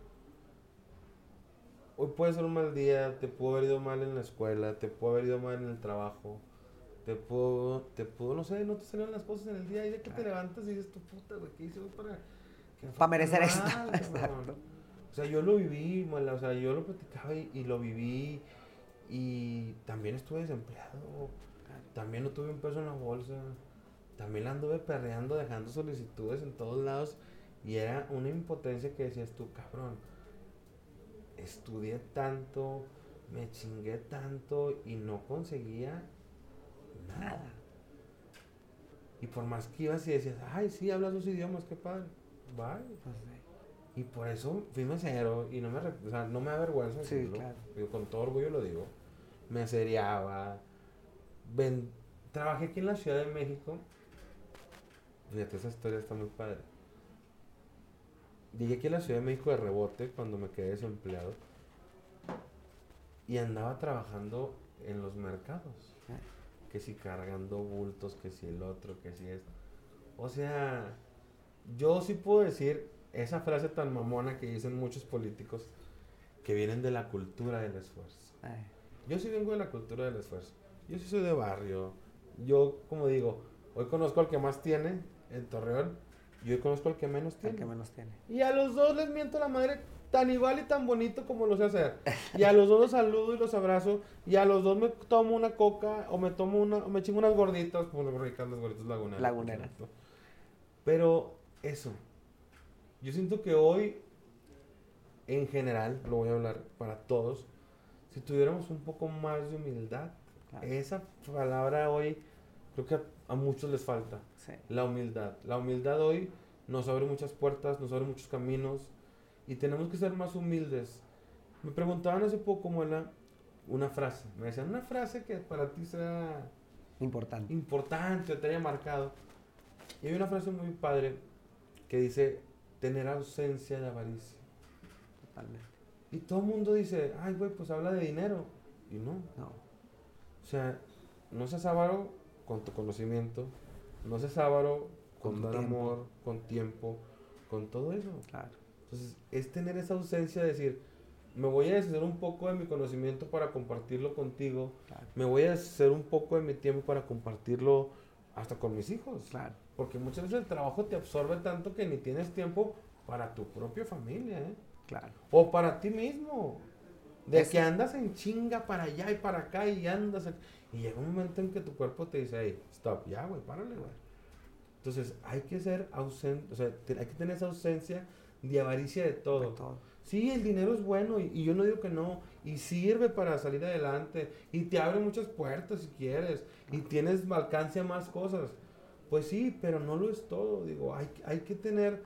hoy puede ser un mal día, te pudo haber ido mal en la escuela, te pudo haber ido mal en el trabajo, te pudo, te pudo, no sé, no te salieron las cosas en el día, y de que te levantas y dices, tu puta, güey, ¿qué hice hoy para, que me fue Pa' merecer esto, mal, cabrón?" exacto. O sea, yo lo viví, mala, o sea, yo lo platicaba y, y lo viví, y también estuve desempleado, también no tuve un peso en la bolsa. También la anduve perreando, dejando solicitudes en todos lados. Y era una impotencia que decías tú, cabrón. Estudié tanto, me chingué tanto y no conseguía nada. Y por más que ibas y decías, ay, sí, hablas dos idiomas, qué padre. Bye. Pues sí. Y por eso fui mesero y no me, o sea, no me avergüenza Sí, decirlo. claro. Con todo orgullo lo digo. Me seriaba. Ven, trabajé aquí en la Ciudad de México. Fíjate, esa historia está muy padre. Llegué aquí a la Ciudad de México de rebote cuando me quedé desempleado. Y andaba trabajando en los mercados. Ah. Que si cargando bultos, que si el otro, que si esto. O sea, yo sí puedo decir esa frase tan mamona que dicen muchos políticos que vienen de la cultura del esfuerzo. Ay, Yo sí vengo de la cultura del esfuerzo. Yo sí soy de barrio. Yo, como digo, hoy conozco al que más tiene en Torreón y hoy conozco al que menos el tiene. que menos tiene. Y a los dos les miento la madre tan igual y tan bonito como lo sé hacer. Y a los dos los saludo y los abrazo. Y a los dos me tomo una coca o me tomo una, o me chingo unas gorditas, como las ricas las gorditas laguneras. Laguneras. Pero eso. Yo siento que hoy, en general, lo voy a hablar para todos, si tuviéramos un poco más de humildad, Claro. esa palabra hoy creo que a, a muchos les falta. Sí. La humildad. La humildad hoy nos abre muchas puertas, nos abre muchos caminos y tenemos que ser más humildes. Me preguntaban hace poco, Muela, una frase. Me decían, una frase que para ti sea Importante. importante o te haya marcado. Y hay una frase muy padre que dice, tener ausencia de avaricia. Totalmente. Y todo el mundo dice, ay, güey, pues habla de dinero. Y no. No. O sea, no seas avaro con tu conocimiento, no seas avaro con, dar amor, con tiempo, con todo eso. Claro. Entonces, es tener esa ausencia de decir, me voy a deshacer un poco de mi conocimiento para compartirlo contigo, Claro. me voy a deshacer un poco de mi tiempo para compartirlo hasta con mis hijos. Claro. Porque muchas veces el trabajo te absorbe tanto que ni tienes tiempo para tu propia familia, ¿eh? Claro. O para ti mismo. De que andas en chinga para allá y para acá y andas. Y llega un momento en que tu cuerpo te dice, hey, stop, ya, güey, párale, güey. Entonces, hay que ser ausente, o sea, hay que tener esa ausencia de avaricia de todo. De todo. Sí, el dinero es bueno y, y yo no digo que no. Y sirve para salir adelante. Y te abre muchas puertas si quieres. Y tienes alcance a más cosas. Pues sí, pero no lo es todo. Digo, hay, hay que tener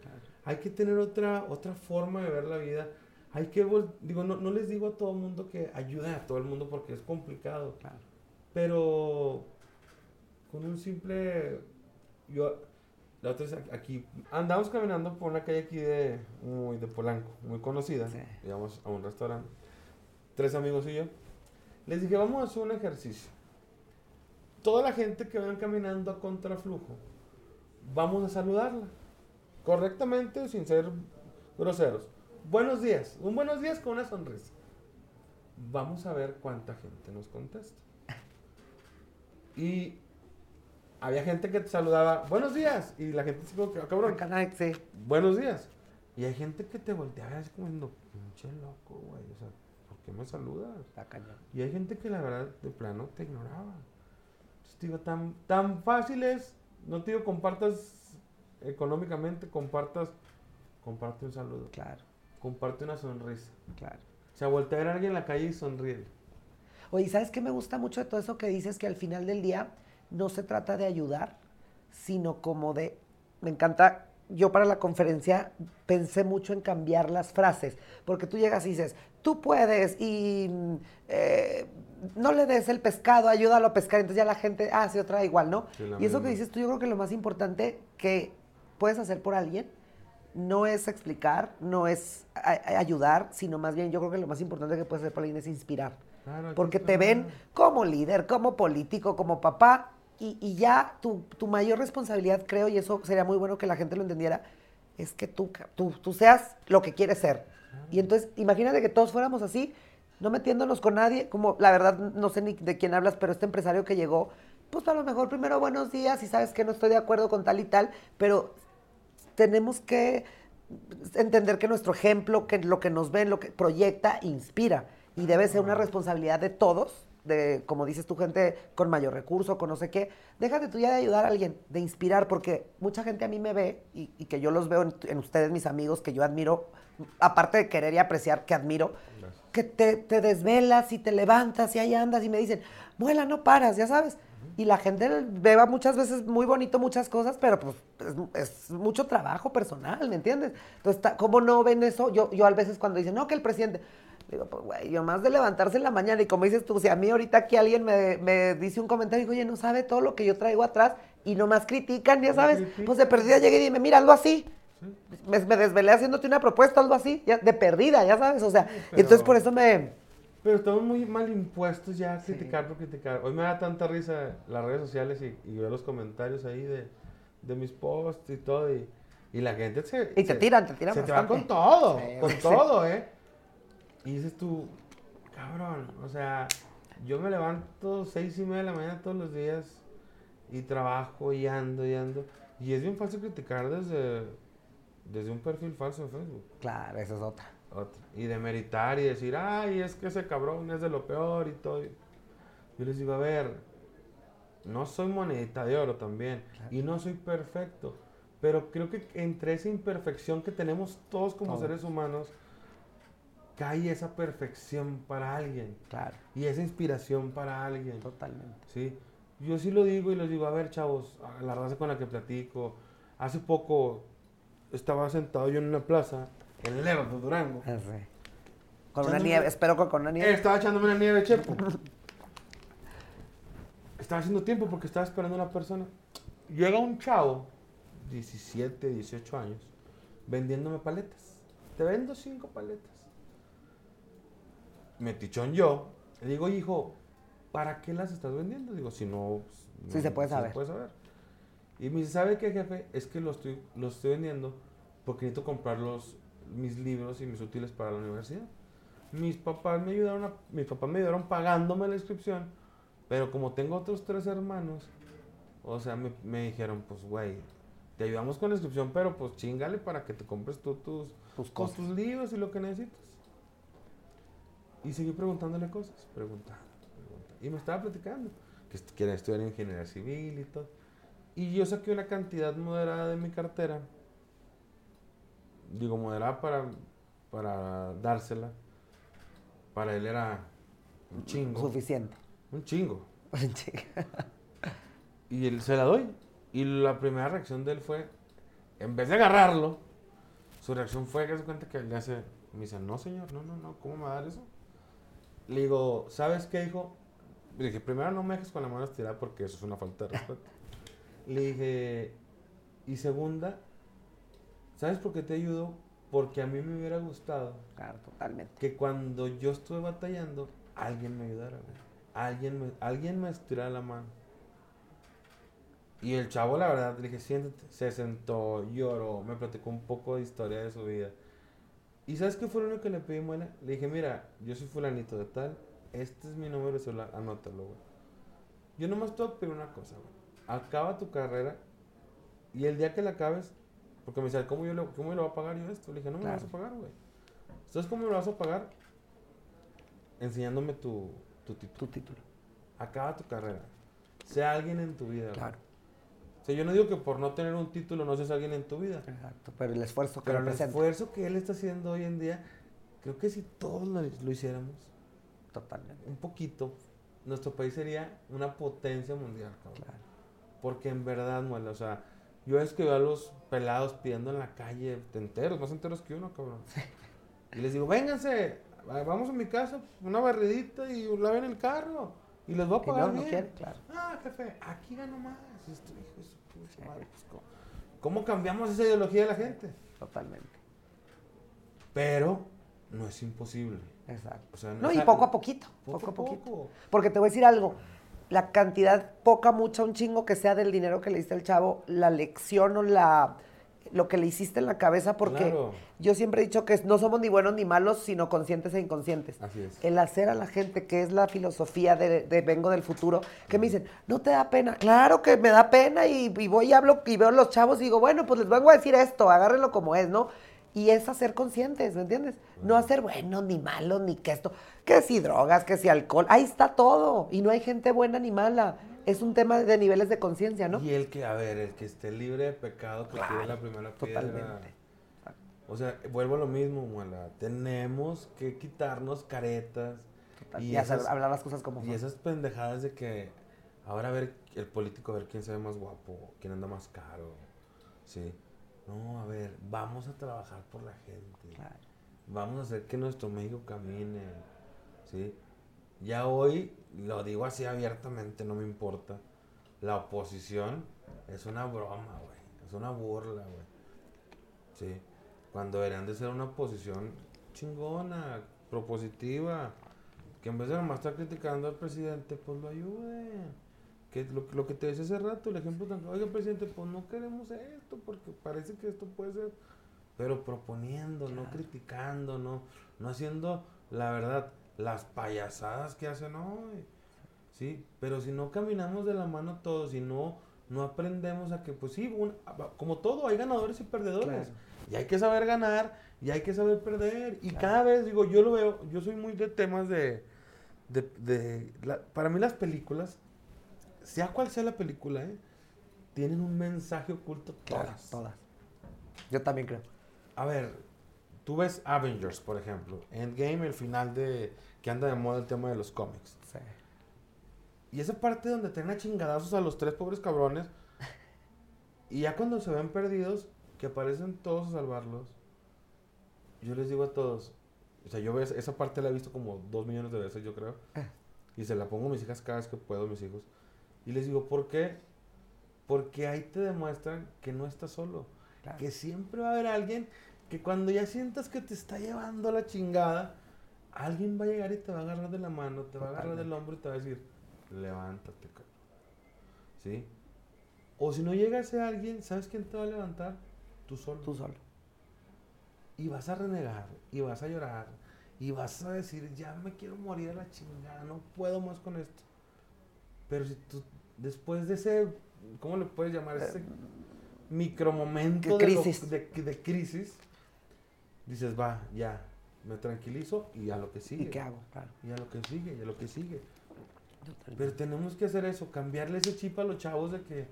hay que tener otra, otra forma de ver la vida. Hay que, digo, no, no les digo a todo el mundo que ayuden a todo el mundo porque es complicado. Claro. Pero con un simple, yo, la otra ac- aquí, andamos caminando por una calle aquí de, muy de Polanco, muy conocida. Sí. Íbamos a un restaurante, tres amigos y yo. Les dije, vamos a hacer un ejercicio. Toda la gente que vayan caminando a contraflujo, vamos a saludarla. Correctamente, sin ser groseros. Buenos días. Un buenos días con una sonrisa. Vamos a ver cuánta gente nos contesta. Y había gente que te saludaba, buenos días. Y la gente se como "Ah, cabrón, sí. buenos días. Y hay gente que te voltea a ver así como diciendo, pinche loco, güey. O sea, ¿por qué me saludas? Está cañón. Y hay gente que la verdad de plano te ignoraba. Entonces te digo, tan, tan fácil es, no te digo compartas económicamente, compartas, comparte un saludo, Claro. comparte una sonrisa. Claro. O sea, voltea a ver a alguien en la calle y sonríe. Oye, ¿sabes qué me gusta mucho de todo eso que dices? Que al final del día no se trata de ayudar, sino como de... Me encanta, yo para la conferencia pensé mucho en cambiar las frases, porque tú llegas y dices, tú puedes y mm, eh, no le des el pescado, ayúdalo a pescar, entonces ya la gente hace otra igual, ¿no? Sí, y eso que dices tú, yo creo que lo más importante que puedes hacer por alguien no es explicar, no es ayudar, sino más bien yo creo que lo más importante que puedes hacer por alguien es inspirar Claro, porque te ven como líder, como político, como papá, y, y ya tu, tu mayor responsabilidad, creo, y eso sería muy bueno que la gente lo entendiera, es que tú, tú, tú seas lo que quieres ser. Y entonces, imagínate que todos fuéramos así, no metiéndonos con nadie, como la verdad no sé ni de quién hablas, pero este empresario que llegó, pues a lo mejor primero buenos días y sabes que no estoy de acuerdo con tal y tal, pero tenemos que entender que nuestro ejemplo, que lo que nos ven, lo que proyecta, inspira. Y debe ser una responsabilidad de todos, de, como dices tú, gente con mayor recurso, con no sé qué. Déjate tú ya de ayudar a alguien, de inspirar, porque mucha gente a mí me ve y, y que yo los veo en, en ustedes, mis amigos, que yo admiro, aparte de querer y apreciar, que admiro, Gracias. que te, te desvelas y te levantas y ahí andas y me dicen, muela, no paras, ya sabes. Y la gente beba muchas veces muy bonito muchas cosas, pero pues es, es mucho trabajo personal, ¿me entiendes? Entonces, ¿cómo no ven eso? Yo, yo a veces cuando dicen, no, que el presidente, digo, pues güey, yo más de levantarse en la mañana y como dices tú, si a mí ahorita aquí alguien me, me dice un comentario y digo, oye, no sabe todo lo que yo traigo atrás y nomás critican, ya sabes, pues de perdida llegué y dime, mira, algo así. Me, me desvelé haciéndote una propuesta, algo así, ya, de perdida, ya sabes, o sea, pero- entonces por eso me... Pero estamos muy mal impuestos ya a Sí. criticar por criticar. Hoy me da tanta risa las redes sociales y, y ver los comentarios ahí de, de mis posts y todo. Y, y la gente se. Y te se- tiran, te tiran Se te va bastante. con todo, Sí, con sí. todo, ¿eh? Y dices tú, cabrón, o sea, yo me levanto seis y media de la mañana todos los días y trabajo y ando y ando. Y es bien fácil criticar desde, desde un perfil falso de Facebook. Claro, esa es otra. Otra. Y demeritar y decir, ay, es que ese cabrón es de lo peor y todo. Yo les digo, a ver, no soy monedita de oro también. Y no soy perfecto. Pero creo que entre esa imperfección que tenemos todos como Todos. seres humanos, cae esa perfección para alguien. Claro, Y esa inspiración para alguien. totalmente. ¿sí? Yo sí lo digo y les digo, a ver, chavos, a la raza con la que platico. Hace poco estaba sentado yo en una plaza, en Lerdo de Durango. Sí. Con una nieve, espero que con una nieve. Estaba echándome una nieve, chepo. Estaba haciendo tiempo porque estaba esperando a una persona. Llega un chavo, 17, 18 años, vendiéndome paletas. Te vendo cinco paletas. Metichón yo. Le digo, hijo, ¿para qué las estás vendiendo? Digo, si no... pues, Sí, no- se puede saber. puede saber. Y me dice, ¿sabe qué, jefe? Es que lo estoy, estoy vendiendo porque necesito comprar los, mis libros y mis útiles para la universidad. Mis papás me ayudaron, a- mis papás me ayudaron pagándome la inscripción, pero como tengo otros tres hermanos, o sea, me, me dijeron, pues, güey, te ayudamos con la inscripción, pero pues chingale para que te compres tú tus, cosas. tus libros y lo que necesitas. Y seguí preguntándole cosas, preguntando, preguntando. Y me estaba platicando que quiere estudiar ingeniería civil y todo. Y yo saqué una cantidad moderada de mi cartera. Digo, moderada para, para dársela. Para él era un chingo. Suficiente. Un chingo. Chica. Y él se la doy. Y la primera reacción de él fue, en vez de agarrarlo, su reacción fue que se cuenta que le hace, me dice, no señor, no, no, no, ¿cómo me va a dar eso? Le digo, ¿sabes qué, hijo? Le dije, primero no me dejes con la mano estirada porque eso es una falta de respeto. Le dije, y segunda, ¿sabes por qué te ayudo? Porque a mí me hubiera gustado Claro, totalmente. que cuando yo estuve batallando, alguien me ayudara, güey. Alguien me, alguien me estirara la mano. Y el chavo, la verdad, le dije, siéntate. Se sentó, lloró, me platicó un poco de historia de su vida. ¿Y sabes qué fue lo único que le pedí, muela? Le dije, mira, yo soy fulanito de tal, este es mi número de celular, anótalo, güey. Yo nomás te voy a pedir una cosa, güey. Acaba tu carrera y el día que la acabes, porque me decía, ¿cómo yo le, cómo le voy a pagar yo esto? Le dije, no me lo vas a pagar, güey. ¿Sabes cómo me lo vas a pagar? Enseñándome tu, tu título. Tu título. Acaba tu carrera. Sea alguien en tu vida. güey. Claro. O sea, yo no digo que por no tener un título no seas alguien en tu vida. Exacto. Pero el esfuerzo que Pero el esfuerzo que él está haciendo hoy en día, creo que si todos lo, lo hiciéramos Totalmente. un poquito, nuestro país sería una potencia mundial, cabrón. Claro. Porque en verdad, muela, o sea, yo es que veo a los pelados pidiendo en la calle, enteros, más enteros que uno, cabrón. Y les digo, vénganse, va- vamos a mi casa, una barridita y laven el carro. Y les voy a pagar no, bien. quiere, claro. Ah, jefe, aquí gano más. Esto, hijo madre, pues, ¿cómo, cómo cambiamos esa ideología de la gente? Totalmente. Pero no es imposible. Exacto. O sea, No, y poco a poquito. Poco Poco, a a poquito. poco. Porque te voy a decir algo. La cantidad, poca, mucha, un chingo que sea del dinero que le diste al chavo, la lección o la lo que le hiciste en la cabeza, porque Claro. yo siempre he dicho que no somos ni buenos ni malos, sino conscientes e inconscientes. Así es. El hacer a la gente, que es la filosofía de, de Vengo del Futuro, que me dicen, no te da pena. Claro que me da pena y, y voy y hablo y veo a los chavos y digo, bueno, pues les vengo a decir esto, agárrenlo como es, ¿no? Y es hacer conscientes, ¿me entiendes? No hacer buenos ni malos, ni que esto, que si drogas, que si alcohol, ahí está todo. Y no hay gente buena ni mala. Es un tema de niveles de conciencia, ¿no? Y el que, a ver, el que esté libre de pecado, que Claro, tire la primera piedra. totalmente. O sea, vuelvo a lo mismo, muela. Tenemos que quitarnos caretas. Total, Y y esas- hablar las cosas como Y son. esas pendejadas de que ahora a ver el político, a ver quién se ve más guapo, quién anda más caro. Sí. No, a ver, vamos a trabajar por la gente. Claro. Vamos a hacer que nuestro México camine. ¿Sí? Ya hoy, lo digo así abiertamente, no me importa. La oposición es una broma, güey. Es una burla, güey. Sí. Cuando deberían de ser una oposición chingona, propositiva. Que en vez de nomás estar criticando al presidente, pues lo ayude. Que lo, lo que te decía hace rato, el ejemplo tan oiga presidente, pues no queremos esto, porque parece que esto puede ser, pero proponiendo, no criticando, no, no haciendo, la verdad, las payasadas que hacen hoy. Sí, pero si no caminamos de la mano todos, si no, no aprendemos a que, pues sí, un- como todo, hay ganadores y perdedores. Claro. Y hay que saber ganar y hay que saber perder. Y Claro. cada vez, digo, yo lo veo, yo soy muy de temas de, de, de la- para mí las películas, sea cual sea la película, ¿eh? tienen un mensaje oculto Claro, todas. todas. Yo también creo. A ver, tú ves Avengers, por ejemplo, Endgame, el final de que anda de moda el tema de los cómics. Sí. Y esa parte donde tienen a chingadazos a los tres pobres cabrones. Y ya cuando se ven perdidos, que aparecen todos a salvarlos. Yo les digo a todos. O sea, yo ves, esa parte la he visto como dos millones de veces, yo creo. Y se la pongo a mis hijas cada vez que puedo, mis hijos. Y les digo, ¿por qué? Porque ahí te demuestran que no estás solo. Que siempre va a haber alguien que cuando ya sientas que te está llevando la chingada, alguien va a llegar y te va a agarrar de la mano, te va a agarrar del hombro y te va a decir, levántate, cabrón. ¿Sí? O si no llega ese alguien, ¿sabes quién te va a levantar? Tú solo. Tú solo. Y vas a renegar, y vas a llorar, y vas a decir, ya me quiero morir a la chingada, no puedo más con esto. Pero si tú, después de ese, ¿cómo le puedes llamar? Ese micromomento de crisis. De, de, crisis, dices, va, ya, me tranquilizo y a lo que sigue. ¿Y qué hago? Claro. Y a lo que sigue, y a lo que sigue. Pero tenemos que hacer eso, cambiarle ese chip a los chavos de que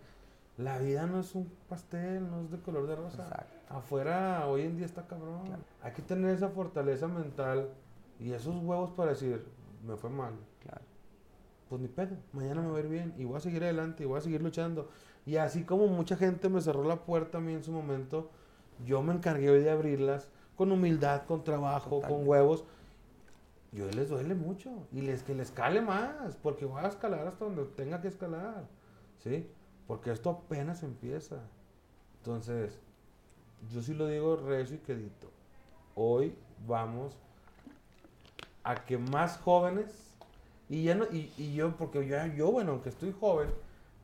la vida no es un pastel, no es de color de rosa. Afuera hoy en día está cabrón. Hay que tener esa fortaleza mental y esos huevos para decir, me fue mal. Claro. Pues ni pedo, mañana me va a ir bien y voy a seguir adelante y voy a seguir luchando. Y así como mucha gente me cerró la puerta a mí en su momento, yo me encargué hoy de abrirlas con humildad, con trabajo, con huevos. Y hoy les duele mucho y les que les cale más, porque voy a escalar hasta donde tenga que escalar. ¿Sí? Porque esto apenas empieza. Entonces, yo sí lo digo recio y quedito. Hoy vamos a que más jóvenes, y ya no, y, y yo, porque yo, yo, bueno, aunque estoy joven,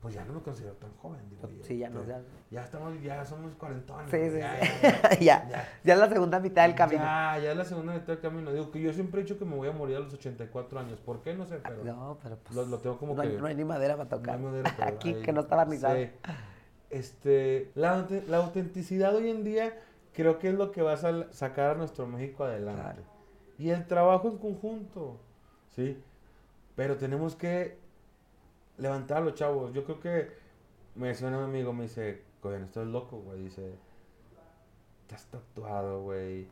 pues ya no me considero tan joven, digo. Sí, ya no, ya. Ya estamos, ya somos cuarentones. Sí, sí, ya, ya, ya, es la segunda mitad del camino. Ya, ya es la segunda mitad del camino. Digo que yo siempre he dicho que me voy a morir a los 84 años. ¿Por qué? No sé, pero. No, pero pues. Lo, tengo como no que. Hay, no hay ni madera para tocar. No hay madera para Aquí, que no está barnizado. Sí. Este, la, la, autenticidad hoy en día creo que es lo que va a sacar a nuestro México adelante. Y el trabajo en conjunto, ¿sí? Pero tenemos que levantar a los chavos. Yo creo que me decía un amigo, me dice, coño, esto es loco, güey. Dice, te has tatuado, güey.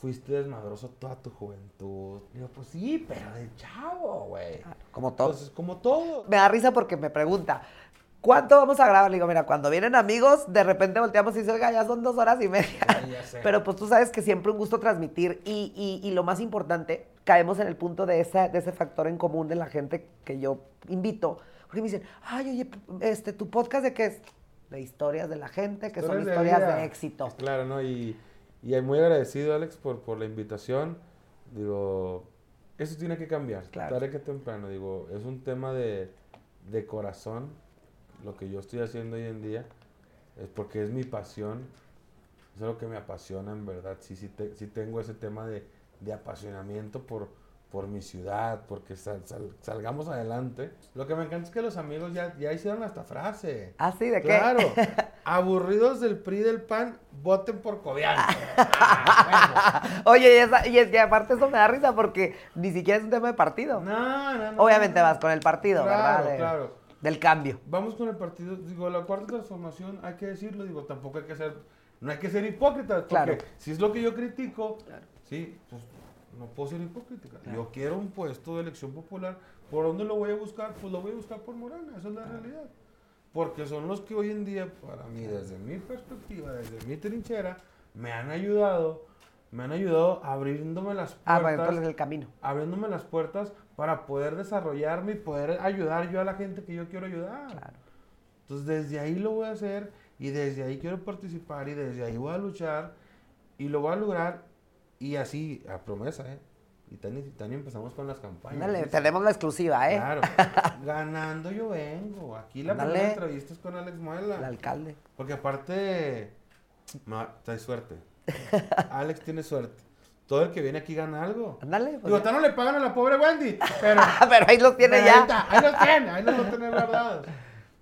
Fuiste desmadroso toda tu juventud. Digo, pues sí, pero de chavo, güey. Como todo. Entonces, como todo. Me da risa porque me pregunta, ¿Cuánto vamos a grabar? Le digo, mira, cuando vienen amigos, de repente volteamos y dice, oiga, ya son dos horas y media. Pero pues tú sabes que siempre un gusto transmitir y, y, y, lo más importante, caemos en el punto de, esa, de ese factor en común de la gente que yo invito. Porque me dicen, ay, oye, este, ¿tu podcast de qué es? De historias de la gente, que son historias de, éxito. Claro, ¿no? Y, y muy agradecido, Alex, por, por la invitación. Digo, eso tiene que cambiar, claro. tarde que temprano. Digo, es un tema de, de corazón lo que yo estoy haciendo hoy en día es porque es mi pasión, es lo que me apasiona en verdad. Sí, sí, sí tengo ese tema de, de, apasionamiento por, por mi ciudad, porque salgamos adelante. Lo que me encanta es que los amigos ya, ya hicieron esta frase. ¿Ah, sí? ¿De qué? Claro. Aburridos del PRI del PAN, voten por Cobian. Ah, Oye, y, esa, y, es que aparte eso me da risa porque ni siquiera es un tema de partido. No, no, no. Obviamente vas con el partido, claro, ¿verdad? Claro, del cambio. Vamos con el partido, digo, la cuarta transformación, hay que decirlo, digo, tampoco hay que ser, no hay que ser hipócrita, porque claro. si es lo que yo critico, claro. Sí, pues no puedo ser hipócrita. Claro. Yo quiero un puesto de elección popular, ¿por dónde lo voy a buscar? Pues lo voy a buscar por Morena, esa es la realidad. Porque son los que hoy en día, para mí, desde mi perspectiva, desde mi trinchera, me han ayudado, me han ayudado abriéndome las puertas. Ah, el camino. Abriéndome las puertas para poder desarrollarme y poder ayudar yo a la gente que yo quiero ayudar. Claro. Entonces desde ahí lo voy a hacer y desde ahí quiero participar y desde ahí voy a luchar y lo voy a lograr y así, a promesa, ¿eh? Y Tani, Tani empezamos con las campañas. Dale, tenemos la exclusiva, ¿eh? Claro. Ganando yo vengo. Aquí la primera entrevista es con Alex Muela. El alcalde. Porque aparte, no, traes suerte. Alex tiene suerte todo el que viene aquí gana algo. Ándale. Pues Digo, no le pagan a la pobre Wendy, pero... pero ahí los tiene ya. Ahí, ahí los tiene, ahí los tiene guardados.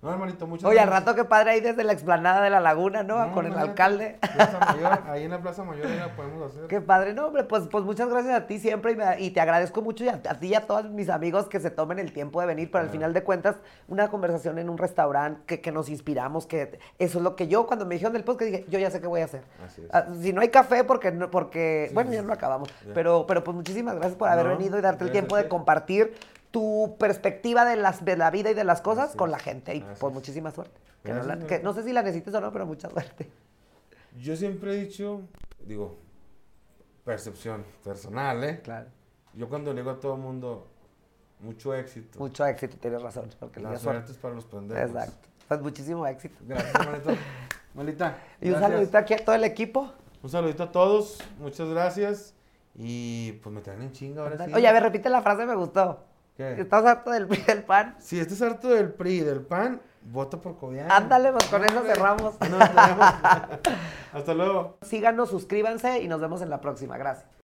No, hermanito, muchas Oye, al rato qué padre ahí desde la explanada de la laguna, ¿no? Con el alcalde. Plaza Mayor, ahí en la Plaza Mayor ya la podemos hacer. Qué padre, no, hombre, pues, pues muchas gracias a ti siempre y, me, y te agradezco mucho y a, a, ti y a todos mis amigos que se tomen el tiempo de venir, pero al final de cuentas, una conversación en un restaurante que, que, nos inspiramos, que eso es lo que yo cuando me dijeron del podcast dije, yo ya sé qué voy a hacer. Así es. Ah, si no hay café, porque, no, porque sí, bueno, sí, ya no lo acabamos, pero, pero pues muchísimas gracias por haber no, venido y darte el tiempo de compartir tu perspectiva de, las, de la vida y de las cosas Así con la gente. Y Así pues muchísima suerte. Que no, la, que no, sé si la necesites o no, pero mucha suerte. Yo siempre he dicho, digo, percepción personal, ¿eh? Claro. Yo cuando le digo a todo el mundo, mucho éxito. Mucho éxito, tienes razón. Porque la suerte es para los pendejos. Exacto. Pues muchísimo éxito. Gracias, hermanito. Malita. Y un saludito aquí a todo el equipo. Un saludito a todos. Muchas gracias. Y pues me traen en chinga ahora sí. Oye, a ver, repite la frase, me gustó. ¿Qué? ¿Estás harto del, del pan? Si estás harto del PRI y del PAN, vota por Cobian. Ándale, pues con eso cerramos. Nos vemos. Hasta luego. Síganos, suscríbanse y nos vemos en la próxima. Gracias.